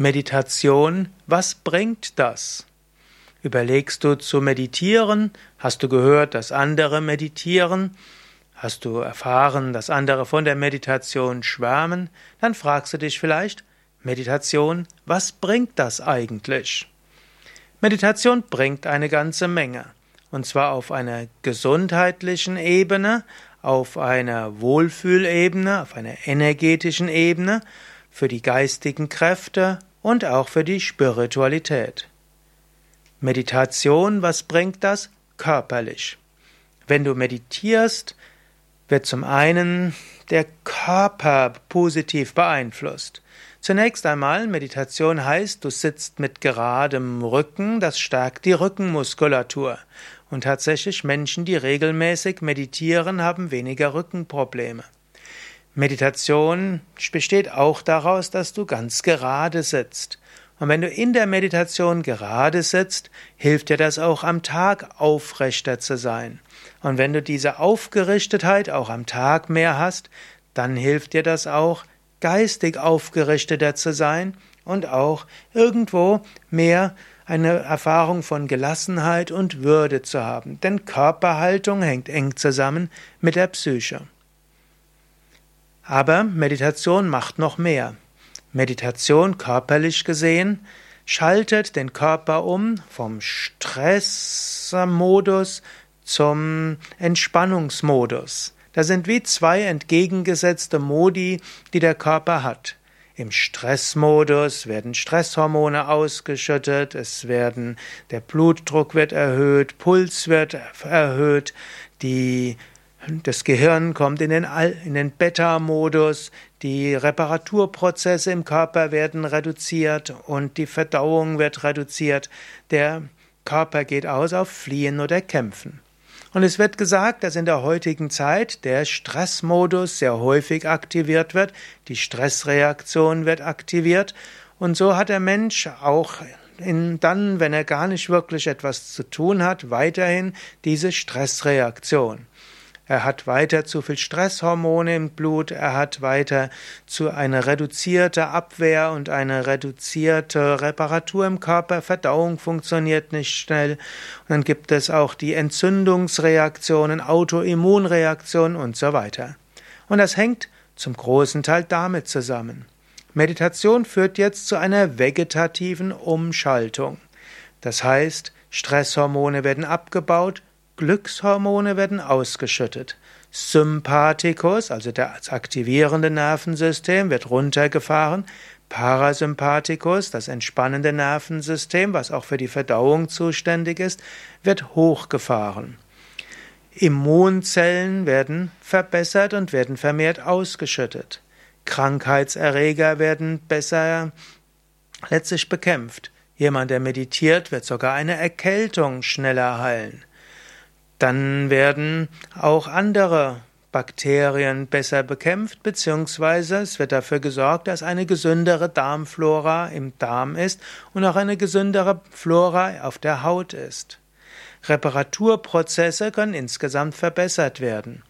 Meditation, was bringt das? Überlegst du zu meditieren? Hast du gehört, dass andere meditieren? Hast du erfahren, dass andere von der Meditation schwärmen? Dann fragst du dich vielleicht, Meditation, was bringt das eigentlich? Meditation bringt eine ganze Menge. Und zwar auf einer gesundheitlichen Ebene, auf einer Wohlfühlebene, auf einer energetischen Ebene, für die geistigen Kräfte und auch für die Spiritualität. Meditation, was bringt das? Körperlich. Wenn du meditierst, wird zum einen der Körper positiv beeinflusst. Zunächst einmal, Meditation heißt, du sitzt mit geradem Rücken, das stärkt die Rückenmuskulatur. Und tatsächlich Menschen, die regelmäßig meditieren, haben weniger Rückenprobleme. Meditation besteht auch daraus, dass du ganz gerade sitzt. Und wenn du in der Meditation gerade sitzt, hilft dir das auch am Tag aufrechter zu sein. Und wenn du diese Aufgerichtetheit auch am Tag mehr hast, dann hilft dir das auch, geistig aufgerichteter zu sein und auch irgendwo mehr eine Erfahrung von Gelassenheit und Würde zu haben. Denn Körperhaltung hängt eng zusammen mit der Psyche. Aber Meditation macht noch mehr. Meditation, körperlich gesehen, schaltet den Körper um vom Stressmodus zum Entspannungsmodus. Das sind wie zwei entgegengesetzte Modi, die der Körper hat. Im Stressmodus werden Stresshormone ausgeschüttet, es werden, der Blutdruck wird erhöht, Puls wird erhöht, die, das Gehirn kommt in den, in den Beta-Modus, die Reparaturprozesse im Körper werden reduziert und die Verdauung wird reduziert. Der Körper geht aus auf Fliehen oder Kämpfen. Und es wird gesagt, dass in der heutigen Zeit der Stressmodus sehr häufig aktiviert wird, die Stressreaktion wird aktiviert und so hat der Mensch auch in, dann, wenn er gar nicht wirklich etwas zu tun hat, weiterhin diese Stressreaktion. Er hat weiter zu viel Stresshormone im Blut, er hat weiter zu eine reduzierte Abwehr und eine reduzierte Reparatur im Körper, Verdauung funktioniert nicht schnell. Und dann gibt es auch die Entzündungsreaktionen, Autoimmunreaktionen und so weiter. Und das hängt zum großen Teil damit zusammen. Meditation führt jetzt zu einer vegetativen Umschaltung. Das heißt, Stresshormone werden abgebaut, Glückshormone werden ausgeschüttet. Sympathikus, also das aktivierende Nervensystem, wird runtergefahren. Parasympathikus, das entspannende Nervensystem, was auch für die Verdauung zuständig ist, wird hochgefahren. Immunzellen werden verbessert und werden vermehrt ausgeschüttet. Krankheitserreger werden besser letztlich bekämpft. Jemand, der meditiert, wird sogar eine Erkältung schneller heilen. Dann werden auch andere Bakterien besser bekämpft, beziehungsweise es wird dafür gesorgt, dass eine gesündere Darmflora im Darm ist und auch eine gesündere Flora auf der Haut ist. Reparaturprozesse können insgesamt verbessert werden.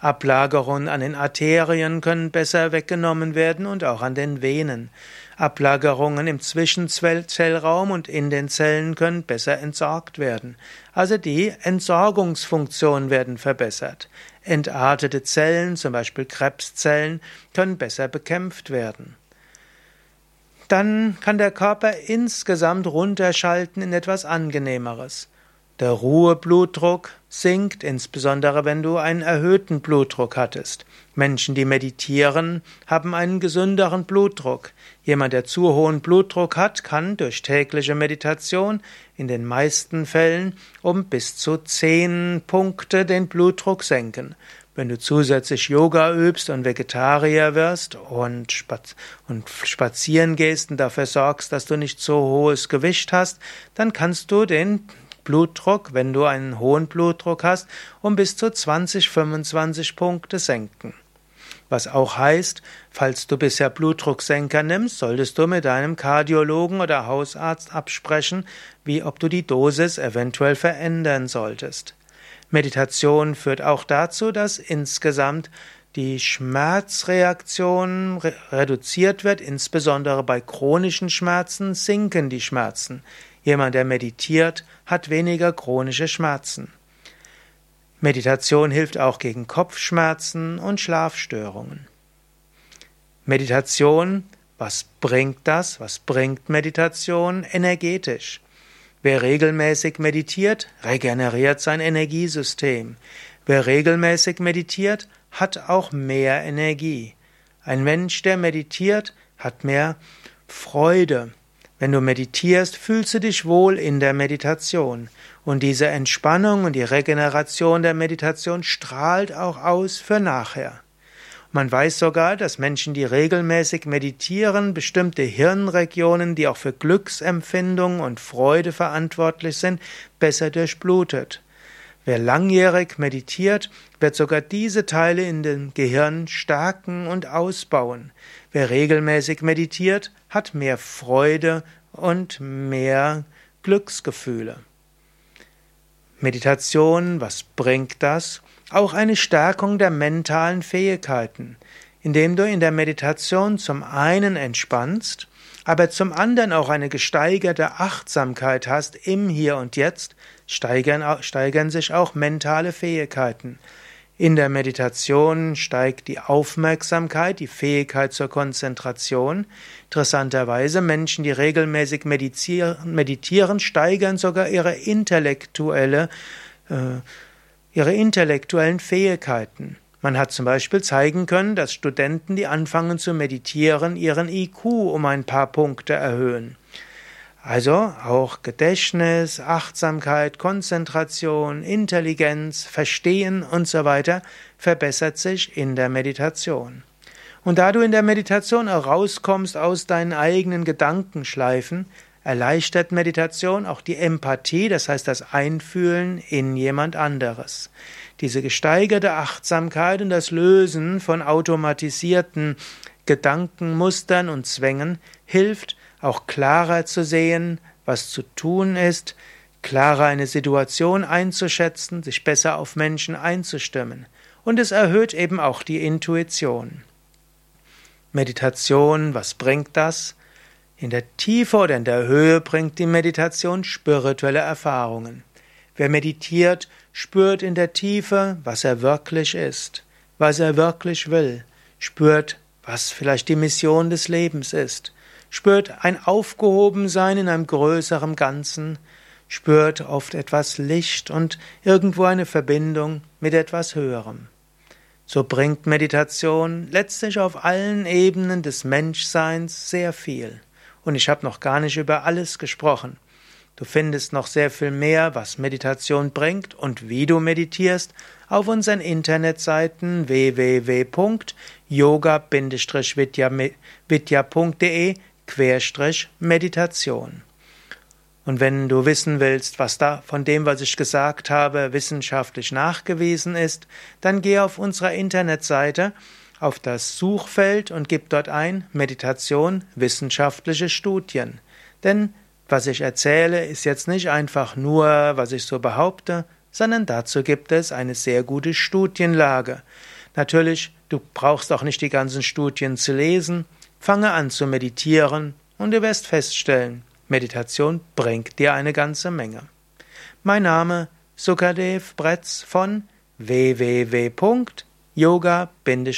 Ablagerungen an den Arterien können besser weggenommen werden und auch an den Venen. Ablagerungen im Zwischenzellraum und in den Zellen können besser entsorgt werden. Also die Entsorgungsfunktionen werden verbessert. Entartete Zellen, zum Beispiel Krebszellen, können besser bekämpft werden. Dann kann der Körper insgesamt runterschalten in etwas Angenehmeres. Der Ruheblutdruck sinkt, insbesondere wenn du einen erhöhten Blutdruck hattest. Menschen, die meditieren, haben einen gesünderen Blutdruck. Jemand, der zu hohen Blutdruck hat, kann durch tägliche Meditation in den meisten Fällen um bis zu zehn Punkte den Blutdruck senken. Wenn du zusätzlich Yoga übst und Vegetarier wirst und, spaz und spazieren gehst und dafür sorgst, dass du nicht so hohes Gewicht hast, dann kannst du den Blutdruck, wenn du einen hohen Blutdruck hast, um bis zu 20, 25 Punkte senken. Was auch heißt, falls du bisher Blutdrucksenker nimmst, solltest du mit deinem Kardiologen oder Hausarzt absprechen, wie ob du die Dosis eventuell verändern solltest. Meditation führt auch dazu, dass insgesamt die Schmerzreaktion re reduziert wird, insbesondere bei chronischen Schmerzen sinken die Schmerzen. Jemand, der meditiert, hat weniger chronische Schmerzen. Meditation hilft auch gegen Kopfschmerzen und Schlafstörungen. Meditation, was bringt das? Was bringt Meditation energetisch? Wer regelmäßig meditiert, regeneriert sein Energiesystem. Wer regelmäßig meditiert, hat auch mehr Energie. Ein Mensch, der meditiert, hat mehr Freude. Wenn du meditierst, fühlst du dich wohl in der Meditation. Und diese Entspannung und die Regeneration der Meditation strahlt auch aus für nachher. Man weiß sogar, dass Menschen, die regelmäßig meditieren, bestimmte Hirnregionen, die auch für Glücksempfindung und Freude verantwortlich sind, besser durchblutet. Wer langjährig meditiert, wird sogar diese Teile in dem Gehirn stärken und ausbauen. Wer regelmäßig meditiert, hat mehr Freude und mehr Glücksgefühle. Meditation, was bringt das? Auch eine Stärkung der mentalen Fähigkeiten, indem du in der Meditation zum einen entspannst, aber zum anderen auch eine gesteigerte Achtsamkeit hast im Hier und Jetzt, steigern, steigern sich auch mentale Fähigkeiten. In der Meditation steigt die Aufmerksamkeit, die Fähigkeit zur Konzentration. Interessanterweise Menschen, die regelmäßig meditieren, steigern sogar ihre intellektuelle äh, ihre intellektuellen Fähigkeiten. Man hat zum Beispiel zeigen können, dass Studenten, die anfangen zu meditieren, ihren IQ um ein paar Punkte erhöhen. Also auch Gedächtnis, Achtsamkeit, Konzentration, Intelligenz, Verstehen und so weiter verbessert sich in der Meditation. Und da du in der Meditation herauskommst aus deinen eigenen Gedankenschleifen, erleichtert Meditation auch die Empathie, das heißt das Einfühlen in jemand anderes. Diese gesteigerte Achtsamkeit und das Lösen von automatisierten Gedankenmustern und Zwängen hilft, auch klarer zu sehen, was zu tun ist, klarer eine Situation einzuschätzen, sich besser auf Menschen einzustimmen. Und es erhöht eben auch die Intuition. Meditation, was bringt das? In der Tiefe oder in der Höhe bringt die Meditation spirituelle Erfahrungen. Wer meditiert, spürt in der Tiefe, was er wirklich ist, was er wirklich will, spürt, was vielleicht die Mission des Lebens ist, spürt ein Aufgehobensein in einem größeren Ganzen, spürt oft etwas Licht und irgendwo eine Verbindung mit etwas Höherem. So bringt Meditation letztlich auf allen Ebenen des Menschseins sehr viel. Und ich habe noch gar nicht über alles gesprochen. Du findest noch sehr viel mehr, was Meditation bringt und wie du meditierst, auf unseren Internetseiten www.yoga-vidya.de Meditation. Und wenn du wissen willst, was da von dem, was ich gesagt habe, wissenschaftlich nachgewiesen ist, dann geh auf unserer Internetseite auf das Suchfeld und gib dort ein Meditation wissenschaftliche Studien. Denn was ich erzähle, ist jetzt nicht einfach nur, was ich so behaupte, sondern dazu gibt es eine sehr gute Studienlage. Natürlich, du brauchst auch nicht die ganzen Studien zu lesen, fange an zu meditieren und du wirst feststellen, Meditation bringt dir eine ganze Menge. Mein Name Sukadev Bretz von www yoga-vidya.de